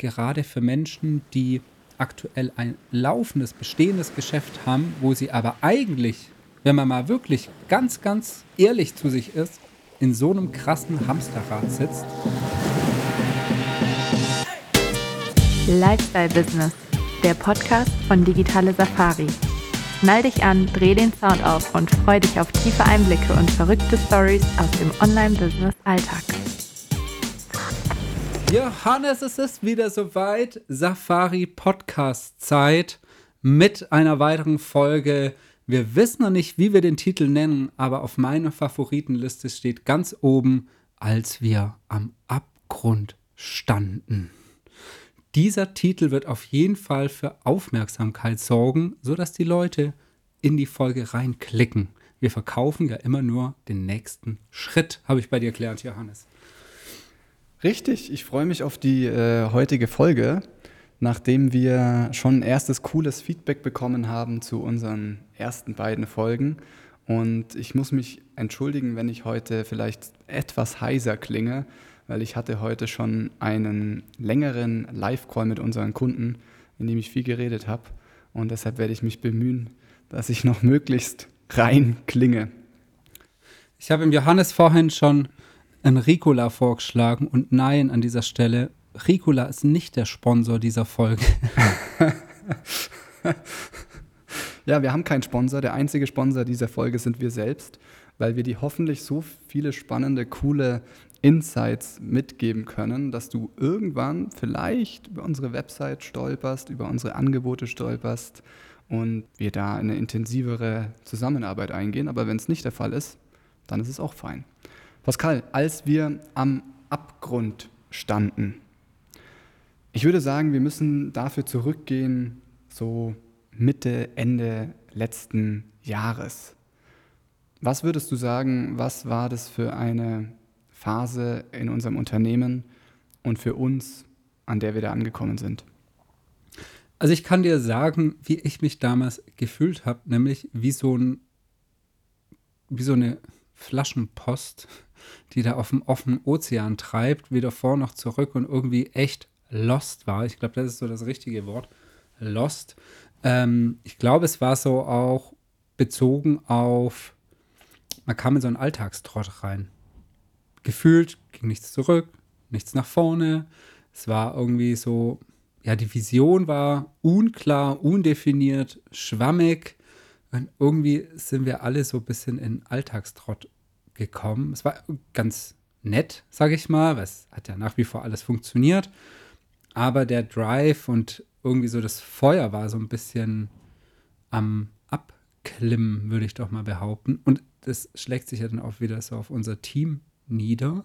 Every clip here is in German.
gerade für Menschen, die aktuell ein laufendes, bestehendes Geschäft haben, wo sie aber eigentlich, wenn man mal wirklich ganz, ganz ehrlich zu sich ist, in so einem krassen Hamsterrad sitzt. Lifestyle Business, der Podcast von Digitale Safari. Schnall dich an, dreh den Sound auf und freu dich auf tiefe Einblicke und verrückte Stories aus dem Online-Business-Alltag. Johannes, es ist wieder soweit. Safari Podcast Zeit mit einer weiteren Folge. Wir wissen noch nicht, wie wir den Titel nennen, aber auf meiner Favoritenliste steht ganz oben, als wir am Abgrund standen. Dieser Titel wird auf jeden Fall für Aufmerksamkeit sorgen, sodass die Leute in die Folge reinklicken. Wir verkaufen ja immer nur den nächsten Schritt, habe ich bei dir gelernt, Johannes. Richtig, ich freue mich auf die äh, heutige Folge, nachdem wir schon erstes cooles Feedback bekommen haben zu unseren ersten beiden Folgen. Und ich muss mich entschuldigen, wenn ich heute vielleicht etwas heiser klinge, weil ich hatte heute schon einen längeren Live-Call mit unseren Kunden, in dem ich viel geredet habe. Und deshalb werde ich mich bemühen, dass ich noch möglichst rein klinge. Ich habe im Johannes vorhin schon ein Ricola vorgeschlagen und nein an dieser Stelle. Ricola ist nicht der Sponsor dieser Folge. ja, wir haben keinen Sponsor. Der einzige Sponsor dieser Folge sind wir selbst, weil wir dir hoffentlich so viele spannende, coole Insights mitgeben können, dass du irgendwann vielleicht über unsere Website stolperst, über unsere Angebote stolperst und wir da eine intensivere Zusammenarbeit eingehen. Aber wenn es nicht der Fall ist, dann ist es auch fein. Pascal, als wir am Abgrund standen, ich würde sagen, wir müssen dafür zurückgehen, so Mitte, Ende letzten Jahres. Was würdest du sagen, was war das für eine Phase in unserem Unternehmen und für uns, an der wir da angekommen sind? Also ich kann dir sagen, wie ich mich damals gefühlt habe, nämlich wie so ein, wie so eine Flaschenpost, die da auf dem offenen Ozean treibt, weder vor noch zurück und irgendwie echt lost war. Ich glaube, das ist so das richtige Wort. Lost. Ähm, ich glaube, es war so auch bezogen auf, man kam in so einen Alltagstrott rein. Gefühlt ging nichts zurück, nichts nach vorne. Es war irgendwie so, ja, die Vision war unklar, undefiniert, schwammig. Und irgendwie sind wir alle so ein bisschen in Alltagstrott gekommen. Es war ganz nett, sage ich mal, weil es hat ja nach wie vor alles funktioniert. Aber der Drive und irgendwie so das Feuer war so ein bisschen am Abklimmen, würde ich doch mal behaupten. Und das schlägt sich ja dann auch wieder so auf unser Team nieder.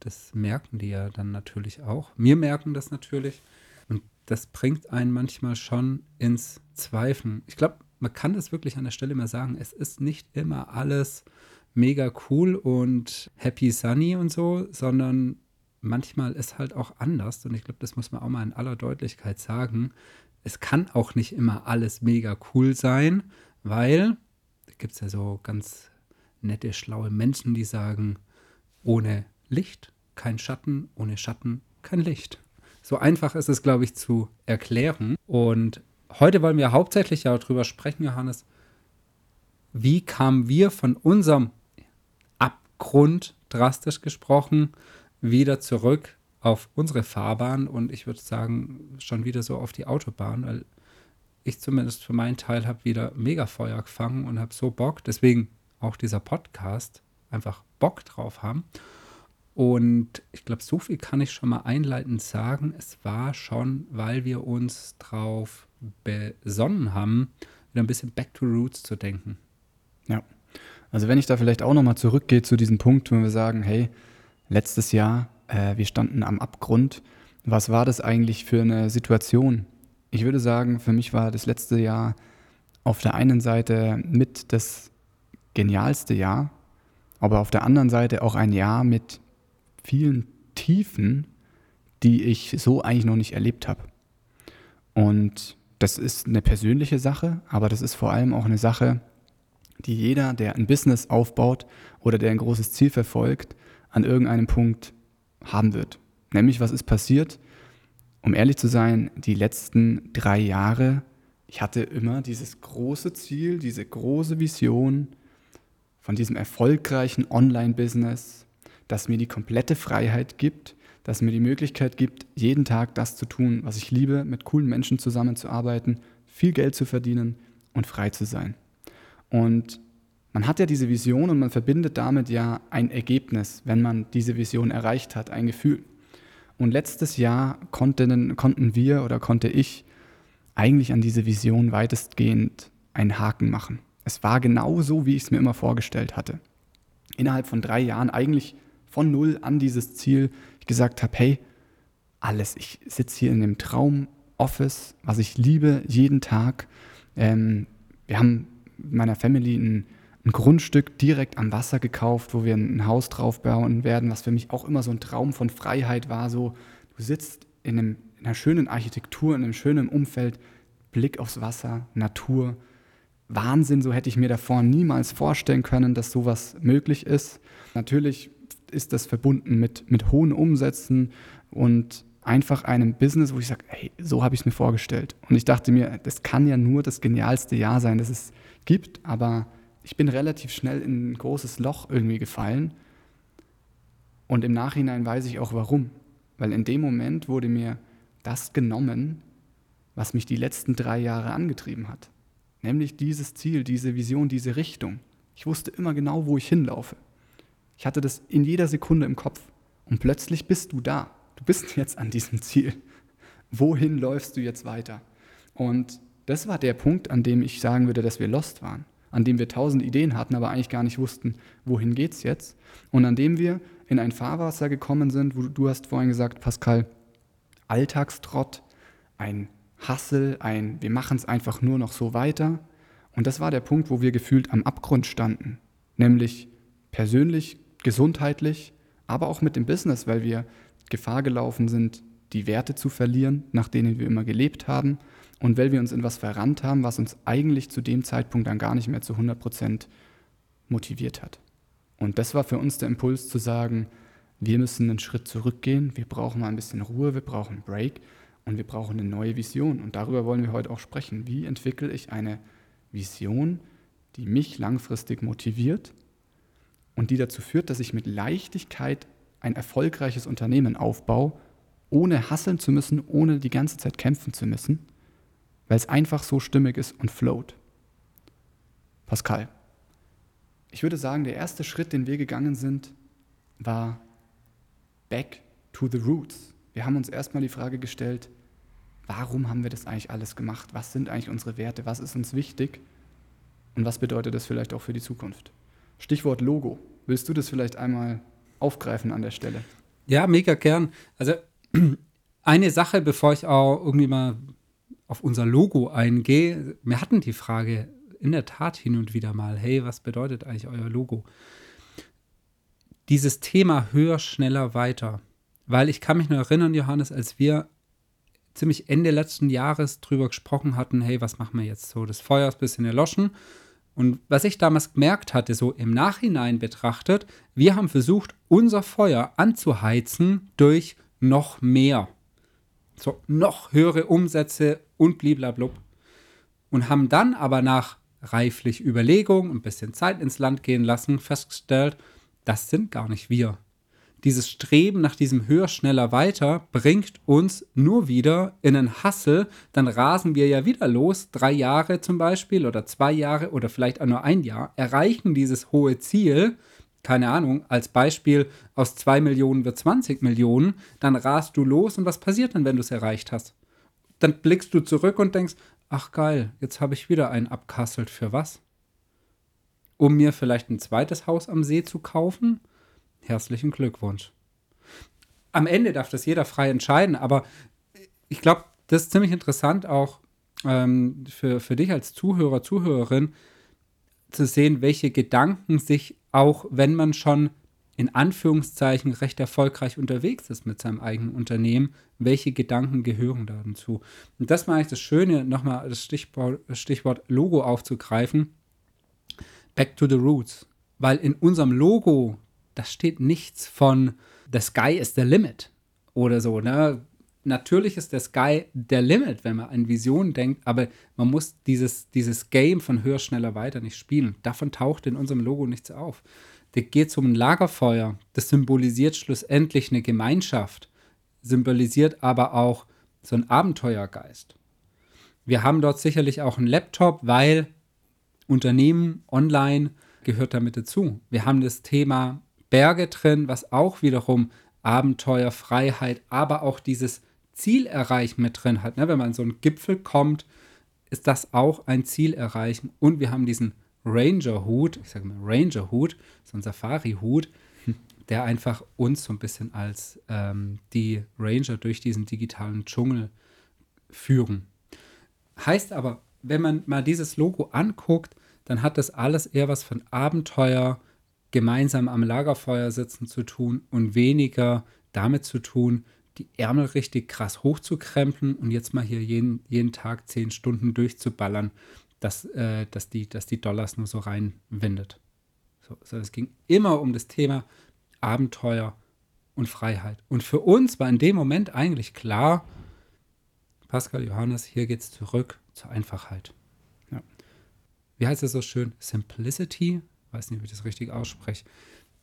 Das merken die ja dann natürlich auch. Wir merken das natürlich. Und das bringt einen manchmal schon ins Zweifeln. Ich glaube, man kann das wirklich an der Stelle mal sagen. Es ist nicht immer alles mega cool und happy sunny und so, sondern manchmal ist halt auch anders. Und ich glaube, das muss man auch mal in aller Deutlichkeit sagen. Es kann auch nicht immer alles mega cool sein, weil da gibt es ja so ganz nette, schlaue Menschen, die sagen, ohne Licht kein Schatten, ohne Schatten kein Licht. So einfach ist es, glaube ich, zu erklären. Und heute wollen wir hauptsächlich ja darüber sprechen, Johannes, wie kamen wir von unserem Abgrund, drastisch gesprochen, wieder zurück auf unsere Fahrbahn und ich würde sagen, schon wieder so auf die Autobahn, weil ich zumindest für meinen Teil habe wieder mega Feuer gefangen und habe so Bock. Deswegen auch dieser Podcast, einfach Bock drauf haben. Und ich glaube, so viel kann ich schon mal einleitend sagen. Es war schon, weil wir uns drauf besonnen haben, wieder ein bisschen back to roots zu denken. Ja. Also wenn ich da vielleicht auch nochmal zurückgehe zu diesem Punkt, wenn wir sagen, hey, letztes Jahr, äh, wir standen am Abgrund, was war das eigentlich für eine Situation? Ich würde sagen, für mich war das letzte Jahr auf der einen Seite mit das genialste Jahr, aber auf der anderen Seite auch ein Jahr mit vielen Tiefen, die ich so eigentlich noch nicht erlebt habe. Und das ist eine persönliche Sache, aber das ist vor allem auch eine Sache, die jeder, der ein Business aufbaut oder der ein großes Ziel verfolgt, an irgendeinem Punkt haben wird. Nämlich, was ist passiert? um ehrlich zu sein, die letzten drei Jahre, ich hatte immer dieses große Ziel, diese große Vision von diesem erfolgreichen Online-Business, das mir die komplette Freiheit gibt, das mir die Möglichkeit gibt, jeden Tag das zu tun, was ich liebe, mit coolen Menschen zusammenzuarbeiten, viel Geld zu verdienen und frei zu sein. Und man hat ja diese Vision und man verbindet damit ja ein Ergebnis, wenn man diese Vision erreicht hat, ein Gefühl. Und letztes Jahr konnten, konnten wir oder konnte ich eigentlich an diese Vision weitestgehend einen Haken machen. Es war genau so, wie ich es mir immer vorgestellt hatte. Innerhalb von drei Jahren eigentlich von null an dieses Ziel gesagt habe, hey, alles, ich sitze hier in dem Traum-Office, was ich liebe, jeden Tag. Ähm, wir haben meiner Family ein, ein, Grundstück direkt am Wasser gekauft, wo wir ein Haus drauf bauen werden, was für mich auch immer so ein Traum von Freiheit war. So, du sitzt in, einem, in einer schönen Architektur, in einem schönen Umfeld, Blick aufs Wasser, Natur. Wahnsinn, so hätte ich mir davor niemals vorstellen können, dass sowas möglich ist. Natürlich ist das verbunden mit, mit hohen Umsätzen und einfach einem Business, wo ich sage, hey, so habe ich es mir vorgestellt. Und ich dachte mir, das kann ja nur das genialste Jahr sein, das es gibt, aber ich bin relativ schnell in ein großes Loch irgendwie gefallen. Und im Nachhinein weiß ich auch warum. Weil in dem Moment wurde mir das genommen, was mich die letzten drei Jahre angetrieben hat. Nämlich dieses Ziel, diese Vision, diese Richtung. Ich wusste immer genau, wo ich hinlaufe. Ich hatte das in jeder Sekunde im Kopf. Und plötzlich bist du da. Du bist jetzt an diesem Ziel. Wohin läufst du jetzt weiter? Und das war der Punkt, an dem ich sagen würde, dass wir lost waren. An dem wir tausend Ideen hatten, aber eigentlich gar nicht wussten, wohin geht's jetzt. Und an dem wir in ein Fahrwasser gekommen sind, wo du hast vorhin gesagt, Pascal, Alltagstrott, ein Hassel, ein wir machen es einfach nur noch so weiter. Und das war der Punkt, wo wir gefühlt am Abgrund standen. Nämlich persönlich gesundheitlich, aber auch mit dem Business, weil wir Gefahr gelaufen sind, die Werte zu verlieren, nach denen wir immer gelebt haben und weil wir uns in was verrannt haben, was uns eigentlich zu dem Zeitpunkt dann gar nicht mehr zu 100 Prozent motiviert hat. Und das war für uns der Impuls zu sagen, wir müssen einen Schritt zurückgehen, wir brauchen mal ein bisschen Ruhe, wir brauchen einen Break und wir brauchen eine neue Vision. Und darüber wollen wir heute auch sprechen. Wie entwickle ich eine Vision, die mich langfristig motiviert und die dazu führt, dass ich mit Leichtigkeit ein erfolgreiches Unternehmen aufbaue, ohne hasseln zu müssen, ohne die ganze Zeit kämpfen zu müssen, weil es einfach so stimmig ist und float. Pascal, ich würde sagen, der erste Schritt, den wir gegangen sind, war back to the roots. Wir haben uns erstmal die Frage gestellt, warum haben wir das eigentlich alles gemacht? Was sind eigentlich unsere Werte? Was ist uns wichtig? Und was bedeutet das vielleicht auch für die Zukunft? Stichwort Logo. Willst du das vielleicht einmal aufgreifen an der Stelle? Ja, mega gern. Also eine Sache, bevor ich auch irgendwie mal auf unser Logo eingehe. Wir hatten die Frage in der Tat hin und wieder mal, hey, was bedeutet eigentlich euer Logo? Dieses Thema höher, schneller, weiter. Weil ich kann mich nur erinnern, Johannes, als wir ziemlich Ende letzten Jahres drüber gesprochen hatten, hey, was machen wir jetzt so? Das Feuer ist ein bisschen erloschen und was ich damals gemerkt hatte, so im Nachhinein betrachtet, wir haben versucht, unser Feuer anzuheizen durch noch mehr. So noch höhere Umsätze und bliblablub. Und haben dann aber nach reiflich Überlegung, ein bisschen Zeit ins Land gehen lassen, festgestellt, das sind gar nicht wir dieses Streben nach diesem höher, schneller, weiter bringt uns nur wieder in einen Hassel. Dann rasen wir ja wieder los, drei Jahre zum Beispiel oder zwei Jahre oder vielleicht auch nur ein Jahr, erreichen dieses hohe Ziel, keine Ahnung, als Beispiel aus zwei Millionen wird 20 Millionen, dann rast du los und was passiert dann, wenn du es erreicht hast? Dann blickst du zurück und denkst, ach geil, jetzt habe ich wieder einen abkasselt für was? Um mir vielleicht ein zweites Haus am See zu kaufen? Herzlichen Glückwunsch. Am Ende darf das jeder frei entscheiden, aber ich glaube, das ist ziemlich interessant auch ähm, für, für dich als Zuhörer, Zuhörerin zu sehen, welche Gedanken sich auch, wenn man schon in Anführungszeichen recht erfolgreich unterwegs ist mit seinem eigenen Unternehmen, welche Gedanken gehören dazu. Und das war eigentlich das Schöne, nochmal das Stichwort, das Stichwort Logo aufzugreifen. Back to the roots. Weil in unserem Logo da steht nichts von The Sky is the limit oder so, ne? natürlich ist der Sky der Limit, wenn man an Visionen denkt, aber man muss dieses, dieses Game von höher, schneller, weiter nicht spielen. Davon taucht in unserem Logo nichts auf. Da geht es um ein Lagerfeuer. Das symbolisiert schlussendlich eine Gemeinschaft, symbolisiert aber auch so einen Abenteuergeist. Wir haben dort sicherlich auch einen Laptop, weil Unternehmen online gehört damit dazu. Wir haben das Thema Berge drin, was auch wiederum Abenteuer, Freiheit, aber auch dieses Ziel erreichen mit drin hat. Ne? Wenn man an so einen Gipfel kommt, ist das auch ein Ziel erreichen. Und wir haben diesen Ranger-Hut, ich sage mal Ranger-Hut, so ein Safari-Hut, der einfach uns so ein bisschen als ähm, die Ranger durch diesen digitalen Dschungel führen. Heißt aber, wenn man mal dieses Logo anguckt, dann hat das alles eher was von Abenteuer, gemeinsam am Lagerfeuer sitzen zu tun und weniger damit zu tun, die Ärmel richtig krass hochzukrempeln und jetzt mal hier jeden, jeden Tag zehn Stunden durchzuballern, dass, äh, dass, die, dass die Dollars nur so reinwindet. So, so, es ging immer um das Thema Abenteuer und Freiheit. Und für uns war in dem Moment eigentlich klar, Pascal Johannes, hier geht es zurück zur Einfachheit. Ja. Wie heißt es so schön? Simplicity? Weiß nicht, wie ich das richtig ausspreche.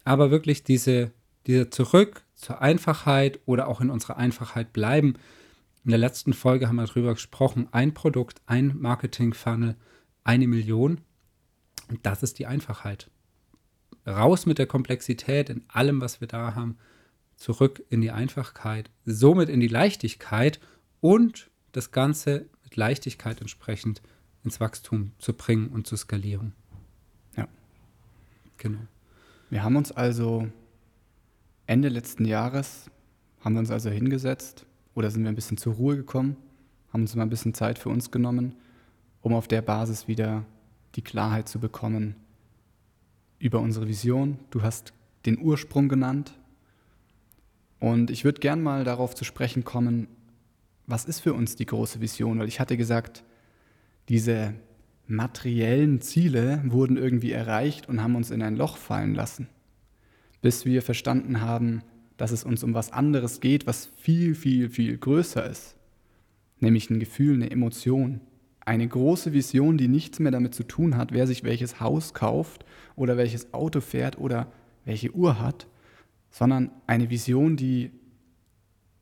Aber wirklich diese, diese zurück zur Einfachheit oder auch in unserer Einfachheit bleiben. In der letzten Folge haben wir darüber gesprochen, ein Produkt, ein Marketing-Funnel, eine Million. Und das ist die Einfachheit. Raus mit der Komplexität in allem, was wir da haben, zurück in die Einfachkeit, somit in die Leichtigkeit und das Ganze mit Leichtigkeit entsprechend ins Wachstum zu bringen und zu skalieren. Genau. Wir haben uns also Ende letzten Jahres, haben wir uns also hingesetzt oder sind wir ein bisschen zur Ruhe gekommen, haben uns mal ein bisschen Zeit für uns genommen, um auf der Basis wieder die Klarheit zu bekommen über unsere Vision. Du hast den Ursprung genannt. Und ich würde gern mal darauf zu sprechen kommen, was ist für uns die große Vision? Weil ich hatte gesagt, diese materiellen Ziele wurden irgendwie erreicht und haben uns in ein Loch fallen lassen, bis wir verstanden haben, dass es uns um was anderes geht, was viel, viel, viel größer ist, nämlich ein Gefühl, eine Emotion, eine große Vision, die nichts mehr damit zu tun hat, wer sich welches Haus kauft oder welches Auto fährt oder welche Uhr hat, sondern eine Vision, die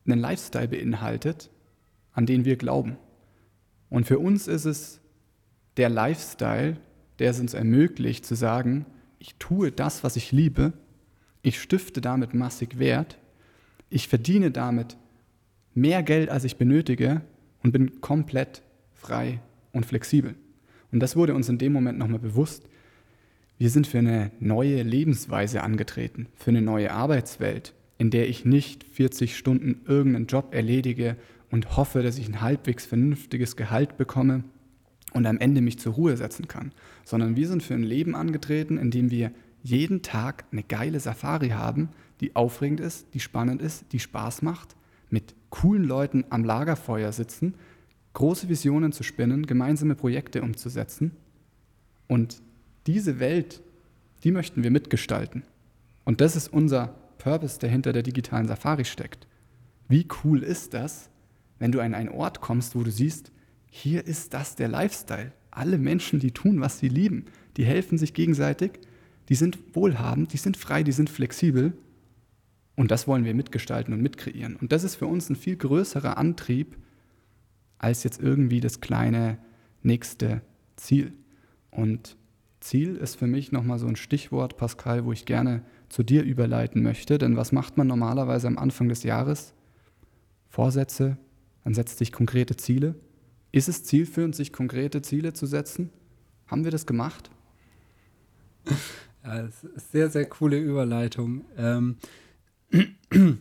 einen Lifestyle beinhaltet, an den wir glauben. Und für uns ist es der Lifestyle, der es uns ermöglicht zu sagen, ich tue das, was ich liebe, ich stifte damit massig Wert, ich verdiene damit mehr Geld, als ich benötige und bin komplett frei und flexibel. Und das wurde uns in dem Moment nochmal bewusst. Wir sind für eine neue Lebensweise angetreten, für eine neue Arbeitswelt, in der ich nicht 40 Stunden irgendeinen Job erledige und hoffe, dass ich ein halbwegs vernünftiges Gehalt bekomme und am Ende mich zur Ruhe setzen kann, sondern wir sind für ein Leben angetreten, in dem wir jeden Tag eine geile Safari haben, die aufregend ist, die spannend ist, die Spaß macht, mit coolen Leuten am Lagerfeuer sitzen, große Visionen zu spinnen, gemeinsame Projekte umzusetzen. Und diese Welt, die möchten wir mitgestalten. Und das ist unser Purpose, der hinter der digitalen Safari steckt. Wie cool ist das, wenn du an einen Ort kommst, wo du siehst, hier ist das der Lifestyle. Alle Menschen, die tun, was sie lieben, die helfen sich gegenseitig, die sind wohlhabend, die sind frei, die sind flexibel. Und das wollen wir mitgestalten und mitkreieren. Und das ist für uns ein viel größerer Antrieb als jetzt irgendwie das kleine nächste Ziel. Und Ziel ist für mich nochmal so ein Stichwort, Pascal, wo ich gerne zu dir überleiten möchte. Denn was macht man normalerweise am Anfang des Jahres? Vorsätze, man setzt sich konkrete Ziele ist es zielführend, sich konkrete Ziele zu setzen? Haben wir das gemacht? Ja, sehr, sehr coole Überleitung. Ähm,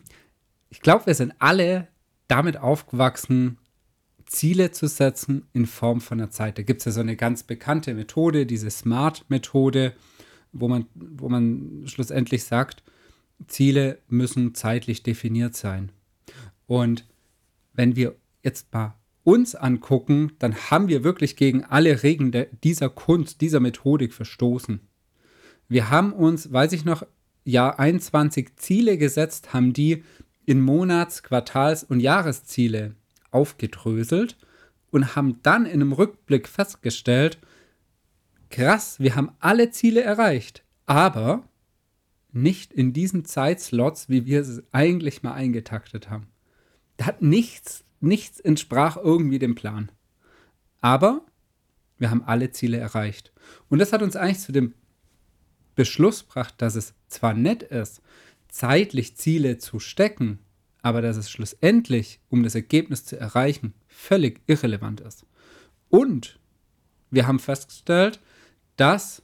ich glaube, wir sind alle damit aufgewachsen, Ziele zu setzen in Form von einer Zeit. Da gibt es ja so eine ganz bekannte Methode, diese Smart-Methode, wo man, wo man schlussendlich sagt, Ziele müssen zeitlich definiert sein. Und wenn wir jetzt mal uns angucken, dann haben wir wirklich gegen alle Regeln dieser Kunst, dieser Methodik verstoßen. Wir haben uns, weiß ich noch, Jahr 21 Ziele gesetzt, haben die in Monats-, Quartals- und Jahresziele aufgedröselt und haben dann in einem Rückblick festgestellt, krass, wir haben alle Ziele erreicht, aber nicht in diesen Zeitslots, wie wir es eigentlich mal eingetaktet haben. Da hat nichts, nichts entsprach irgendwie dem Plan. Aber wir haben alle Ziele erreicht. Und das hat uns eigentlich zu dem Beschluss gebracht, dass es zwar nett ist, zeitlich Ziele zu stecken, aber dass es schlussendlich, um das Ergebnis zu erreichen, völlig irrelevant ist. Und wir haben festgestellt, dass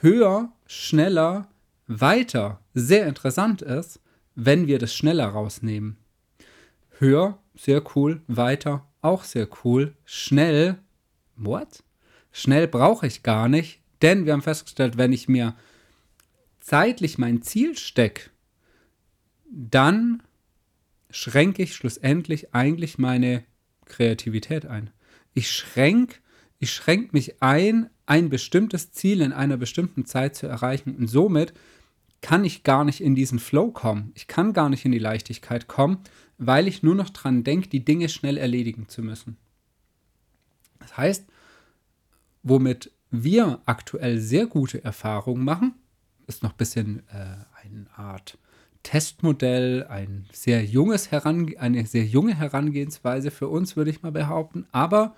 höher, schneller, weiter sehr interessant ist, wenn wir das schneller rausnehmen. Höher, sehr cool, weiter, auch sehr cool, schnell, what? Schnell brauche ich gar nicht, denn wir haben festgestellt, wenn ich mir zeitlich mein Ziel stecke, dann schränke ich schlussendlich eigentlich meine Kreativität ein. Ich schränke ich schränke mich ein, ein bestimmtes Ziel in einer bestimmten Zeit zu erreichen und somit kann ich gar nicht in diesen Flow kommen. Ich kann gar nicht in die Leichtigkeit kommen, weil ich nur noch dran denke, die Dinge schnell erledigen zu müssen. Das heißt, womit wir aktuell sehr gute Erfahrungen machen, ist noch ein bisschen äh, eine Art Testmodell, ein sehr junges Herange eine sehr junge Herangehensweise für uns, würde ich mal behaupten. Aber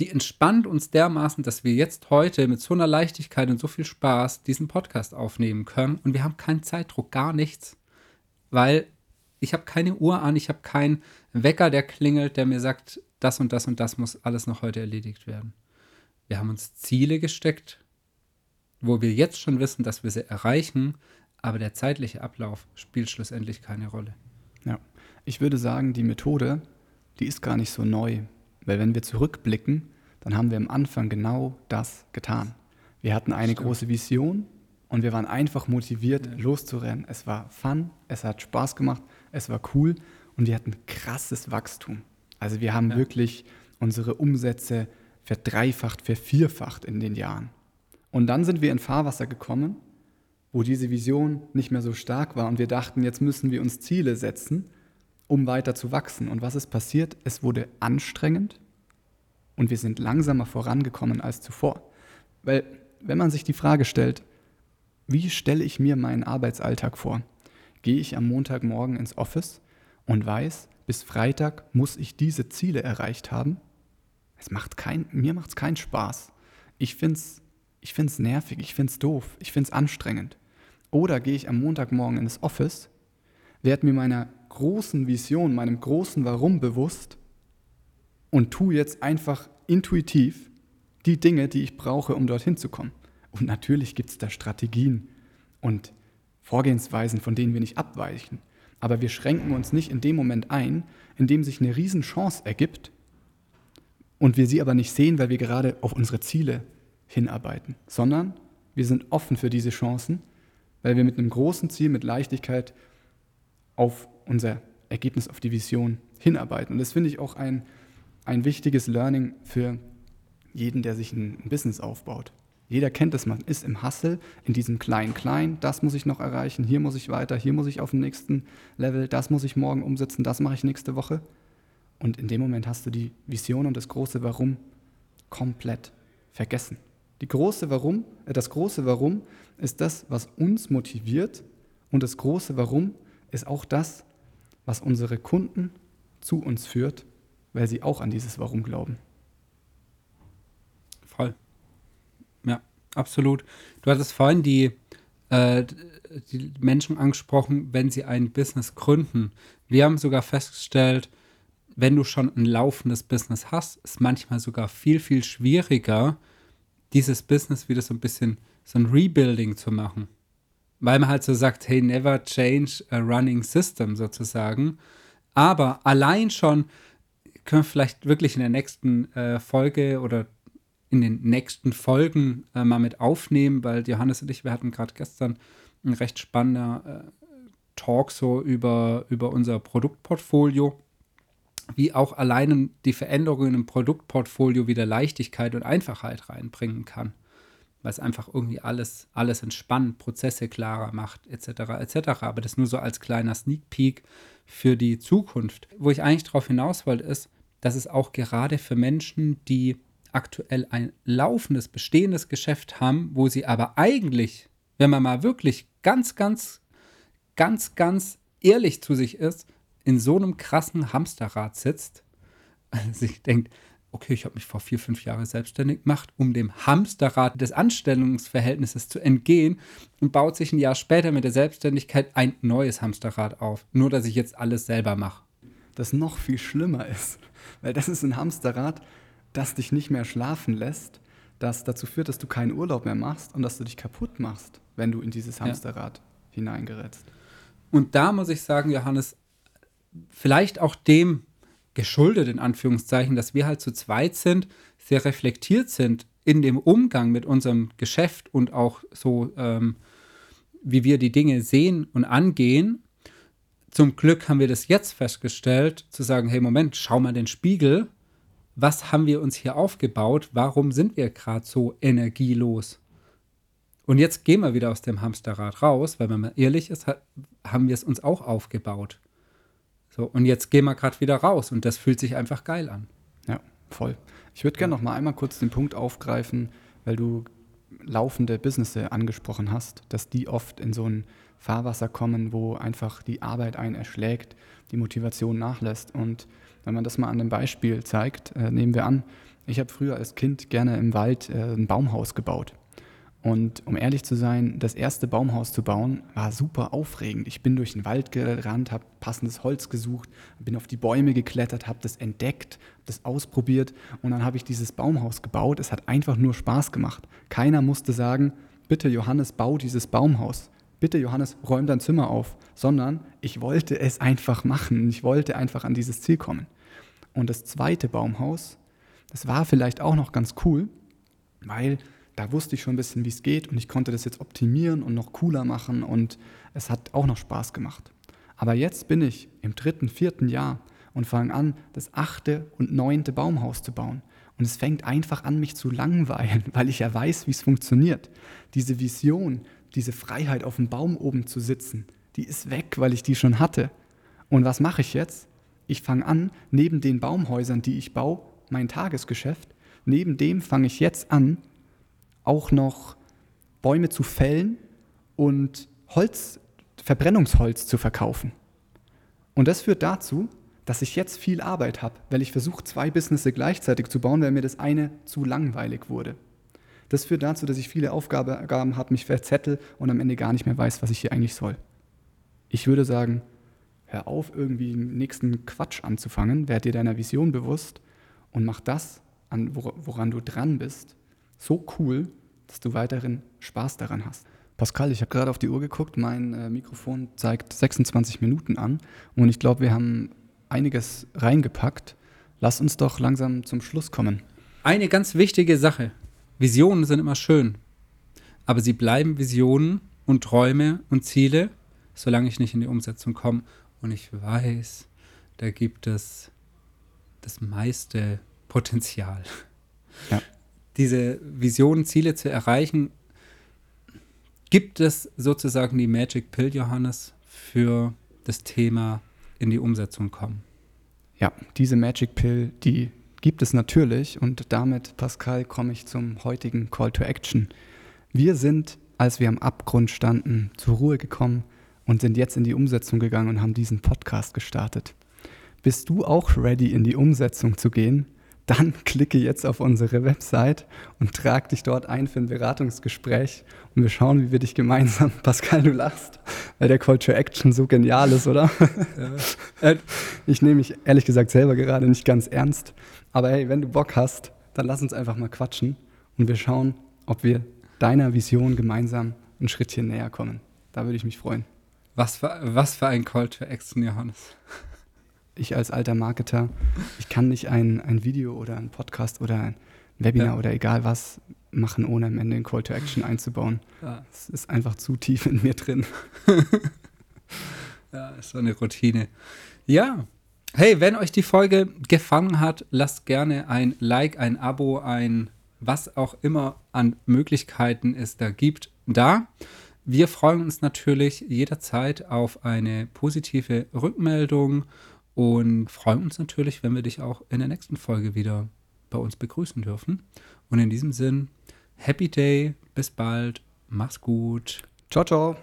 die entspannt uns dermaßen, dass wir jetzt heute mit so einer Leichtigkeit und so viel Spaß diesen Podcast aufnehmen können. Und wir haben keinen Zeitdruck, gar nichts. Weil ich habe keine Uhr an, ich habe keinen Wecker, der klingelt, der mir sagt, das und das und das muss alles noch heute erledigt werden. Wir haben uns Ziele gesteckt, wo wir jetzt schon wissen, dass wir sie erreichen, aber der zeitliche Ablauf spielt schlussendlich keine Rolle. Ja, ich würde sagen, die Methode, die ist gar nicht so neu, weil wenn wir zurückblicken, dann haben wir am Anfang genau das getan. Wir hatten eine Stimmt. große Vision und wir waren einfach motiviert, ja. loszurennen. Es war fun, es hat Spaß gemacht, es war cool und wir hatten krasses Wachstum. Also wir haben ja. wirklich unsere Umsätze verdreifacht, vervierfacht in den Jahren. Und dann sind wir in Fahrwasser gekommen wo diese Vision nicht mehr so stark war und wir dachten, jetzt müssen wir uns Ziele setzen, um weiter zu wachsen. Und was ist passiert? Es wurde anstrengend und wir sind langsamer vorangekommen als zuvor. Weil wenn man sich die Frage stellt, wie stelle ich mir meinen Arbeitsalltag vor? Gehe ich am Montagmorgen ins Office und weiß, bis Freitag muss ich diese Ziele erreicht haben? Es macht kein, mir macht es keinen Spaß. Ich finde es ich find's nervig, ich finde es doof, ich finde es anstrengend. Oder gehe ich am Montagmorgen ins Office, werde mir meiner großen Vision, meinem großen Warum bewusst und tue jetzt einfach intuitiv die Dinge, die ich brauche, um dorthin zu kommen. Und natürlich gibt es da Strategien und Vorgehensweisen, von denen wir nicht abweichen. Aber wir schränken uns nicht in dem Moment ein, in dem sich eine Riesenchance ergibt und wir sie aber nicht sehen, weil wir gerade auf unsere Ziele hinarbeiten, sondern wir sind offen für diese Chancen weil wir mit einem großen Ziel, mit Leichtigkeit auf unser Ergebnis, auf die Vision hinarbeiten. Und das finde ich auch ein, ein wichtiges Learning für jeden, der sich ein, Business aufbaut. Jeder kennt es, man ist im Hustle, in diesem Klein-Klein, das muss ich noch erreichen, hier muss ich weiter, hier muss ich auf dem nächsten Level, das muss ich morgen umsetzen, das mache ich nächste Woche. Und in dem Moment hast du die Vision und das große Warum komplett vergessen. Die große Warum, äh, das große Warum ist das, was uns motiviert und das große Warum ist auch das, was unsere Kunden zu uns führt, weil sie auch an dieses Warum glauben. Voll. Ja, absolut. Du hattest vorhin die, äh, die Menschen angesprochen, wenn sie ein Business gründen. Wir haben sogar festgestellt, wenn du schon ein laufendes Business hast, ist manchmal sogar viel, viel schwieriger, dieses Business wieder so ein bisschen so ein Rebuilding zu machen. Weil man halt so sagt, hey, never change a running system sozusagen. Aber allein schon können wir vielleicht wirklich in der nächsten äh, Folge oder in den nächsten Folgen äh, mal mit aufnehmen, weil Johannes und ich, wir hatten gerade gestern ein recht spannender äh, Talk so über, über unser Produktportfolio wie auch allein die Veränderungen im Produktportfolio wieder Leichtigkeit und Einfachheit reinbringen kann. Weil es einfach irgendwie alles, alles entspannt, Prozesse klarer macht, etc. etc. Aber das nur so als kleiner Sneak Peek für die Zukunft. Wo ich eigentlich darauf hinaus wollte, ist, dass es auch gerade für Menschen, die aktuell ein laufendes, bestehendes Geschäft haben, wo sie aber eigentlich, wenn man mal wirklich ganz, ganz, ganz, ganz ehrlich zu sich ist, in so einem krassen Hamsterrad sitzt, sich denkt, okay, ich habe mich vor vier, fünf Jahren selbstständig gemacht, um dem Hamsterrad des Anstellungsverhältnisses zu entgehen und baut sich ein Jahr später mit der Selbstständigkeit ein neues Hamsterrad auf. Nur, dass ich jetzt alles selber mache. Das noch viel schlimmer ist, weil das ist ein Hamsterrad, das dich nicht mehr schlafen lässt, das dazu führt, dass du keinen Urlaub mehr machst und dass du dich kaputt machst, wenn du in dieses Hamsterrad ja. hineingerätst. Und da muss ich sagen, Johannes, vielleicht auch dem geschuldet, in Anführungszeichen, dass wir halt zu zweit sind, sehr reflektiert sind in dem Umgang mit unserem Geschäft und auch so, ähm, wie wir die Dinge sehen und angehen. Zum Glück haben wir das jetzt festgestellt, zu sagen, hey Moment, schau mal den Spiegel. Was haben wir uns hier aufgebaut? Warum sind wir gerade so energielos? Und jetzt gehen wir wieder aus dem Hamsterrad raus, weil wenn man ehrlich ist, haben wir es uns auch aufgebaut. So, und jetzt gehen wir gerade wieder raus und das fühlt sich einfach geil an. Ja, voll. Ich würde gerne noch mal einmal kurz den Punkt aufgreifen, weil du laufende Businesses angesprochen hast, dass die oft in so ein Fahrwasser kommen, wo einfach die Arbeit einen erschlägt, die Motivation nachlässt. Und wenn man das mal an dem Beispiel zeigt, äh, nehmen wir an, ich habe früher als Kind gerne im Wald äh, ein Baumhaus gebaut. Und um ehrlich zu sein, das erste Baumhaus zu bauen, war super aufregend. Ich bin durch den Wald gerannt, habe passendes Holz gesucht, bin auf die Bäume geklettert, habe das entdeckt, das ausprobiert und dann habe ich dieses Baumhaus gebaut. Es hat einfach nur Spaß gemacht. Keiner musste sagen, bitte Johannes, bau dieses Baumhaus. Bitte Johannes, räum dein Zimmer auf. Sondern ich wollte es einfach machen. Ich wollte einfach an dieses Ziel kommen. Und das zweite Baumhaus, das war vielleicht auch noch ganz cool, weil da wusste ich schon ein bisschen, wie es geht und ich konnte das jetzt optimieren und noch cooler machen und es hat auch noch Spaß gemacht. Aber jetzt bin ich im dritten, vierten Jahr und fange an, das achte und neunte Baumhaus zu bauen. Und es fängt einfach an, mich zu langweilen, weil ich ja weiß, wie es funktioniert. Diese Vision, diese Freiheit, auf dem Baum oben zu sitzen, die ist weg, weil ich die schon hatte. Und was mache ich jetzt? Ich fange an, neben den Baumhäusern, die ich baue, mein Tagesgeschäft, neben dem fange ich jetzt an, auch noch Bäume zu fällen und Holz, Verbrennungsholz zu verkaufen. Und das führt dazu, dass ich jetzt viel Arbeit habe, weil ich versuche, zwei Businesses gleichzeitig zu bauen, weil mir das eine zu langweilig wurde. Das führt dazu, dass ich viele Aufgaben habe, mich verzettel und am Ende gar nicht mehr weiß, was ich hier eigentlich soll. Ich würde sagen, hör auf, irgendwie den nächsten Quatsch anzufangen, werd dir deiner Vision bewusst und mach das, woran du dran bist, so cool, dass du weiterhin Spaß daran hast. Pascal, ich habe gerade auf die Uhr geguckt, mein äh, Mikrofon zeigt 26 Minuten an und ich glaube, wir haben einiges reingepackt. Lass uns doch langsam zum Schluss kommen. Eine ganz wichtige Sache. Visionen sind immer schön, aber sie bleiben Visionen und Träume und Ziele, solange ich nicht in die Umsetzung komme. Und ich weiß, da gibt es das meiste Potenzial. Ja diese Visionen, Ziele zu erreichen, gibt es sozusagen die Magic Pill, Johannes, für das Thema in die Umsetzung kommen? Ja, diese Magic Pill, die gibt es natürlich und damit, Pascal, komme ich zum heutigen Call to Action. Wir sind, als wir am Abgrund standen, zur Ruhe gekommen und sind jetzt in die Umsetzung gegangen und haben diesen Podcast gestartet. Bist du auch ready, in die Umsetzung zu gehen? Dann klicke jetzt auf unsere Website und trag dich dort ein für ein Beratungsgespräch und wir schauen, wie wir dich gemeinsam, Pascal, du lachst, weil der Call to Action so genial ist, oder? Ja. ich nehme mich ehrlich gesagt selber gerade nicht ganz ernst, aber hey, wenn du Bock hast, dann lass uns einfach mal quatschen und wir schauen, ob wir deiner Vision gemeinsam ein Schrittchen näher kommen. Da würde ich mich freuen. Was für, was für ein Call to Action, Johannes ich als alter Marketer, ich kann nicht ein, ein Video oder ein Podcast oder ein Webinar ja. oder egal was machen, ohne am Ende einen Call to Action einzubauen. Ja. Das ist einfach zu tief in mir drin. ja, ist so eine Routine. Ja. Hey, wenn euch die Folge gefallen hat, lasst gerne ein Like, ein Abo, ein was auch immer an Möglichkeiten es da gibt, da. Wir freuen uns natürlich jederzeit auf eine positive Rückmeldung und freuen uns natürlich, wenn wir dich auch in der nächsten Folge wieder bei uns begrüßen dürfen. Und in diesem Sinn, Happy Day, bis bald, mach's gut. Ciao, ciao.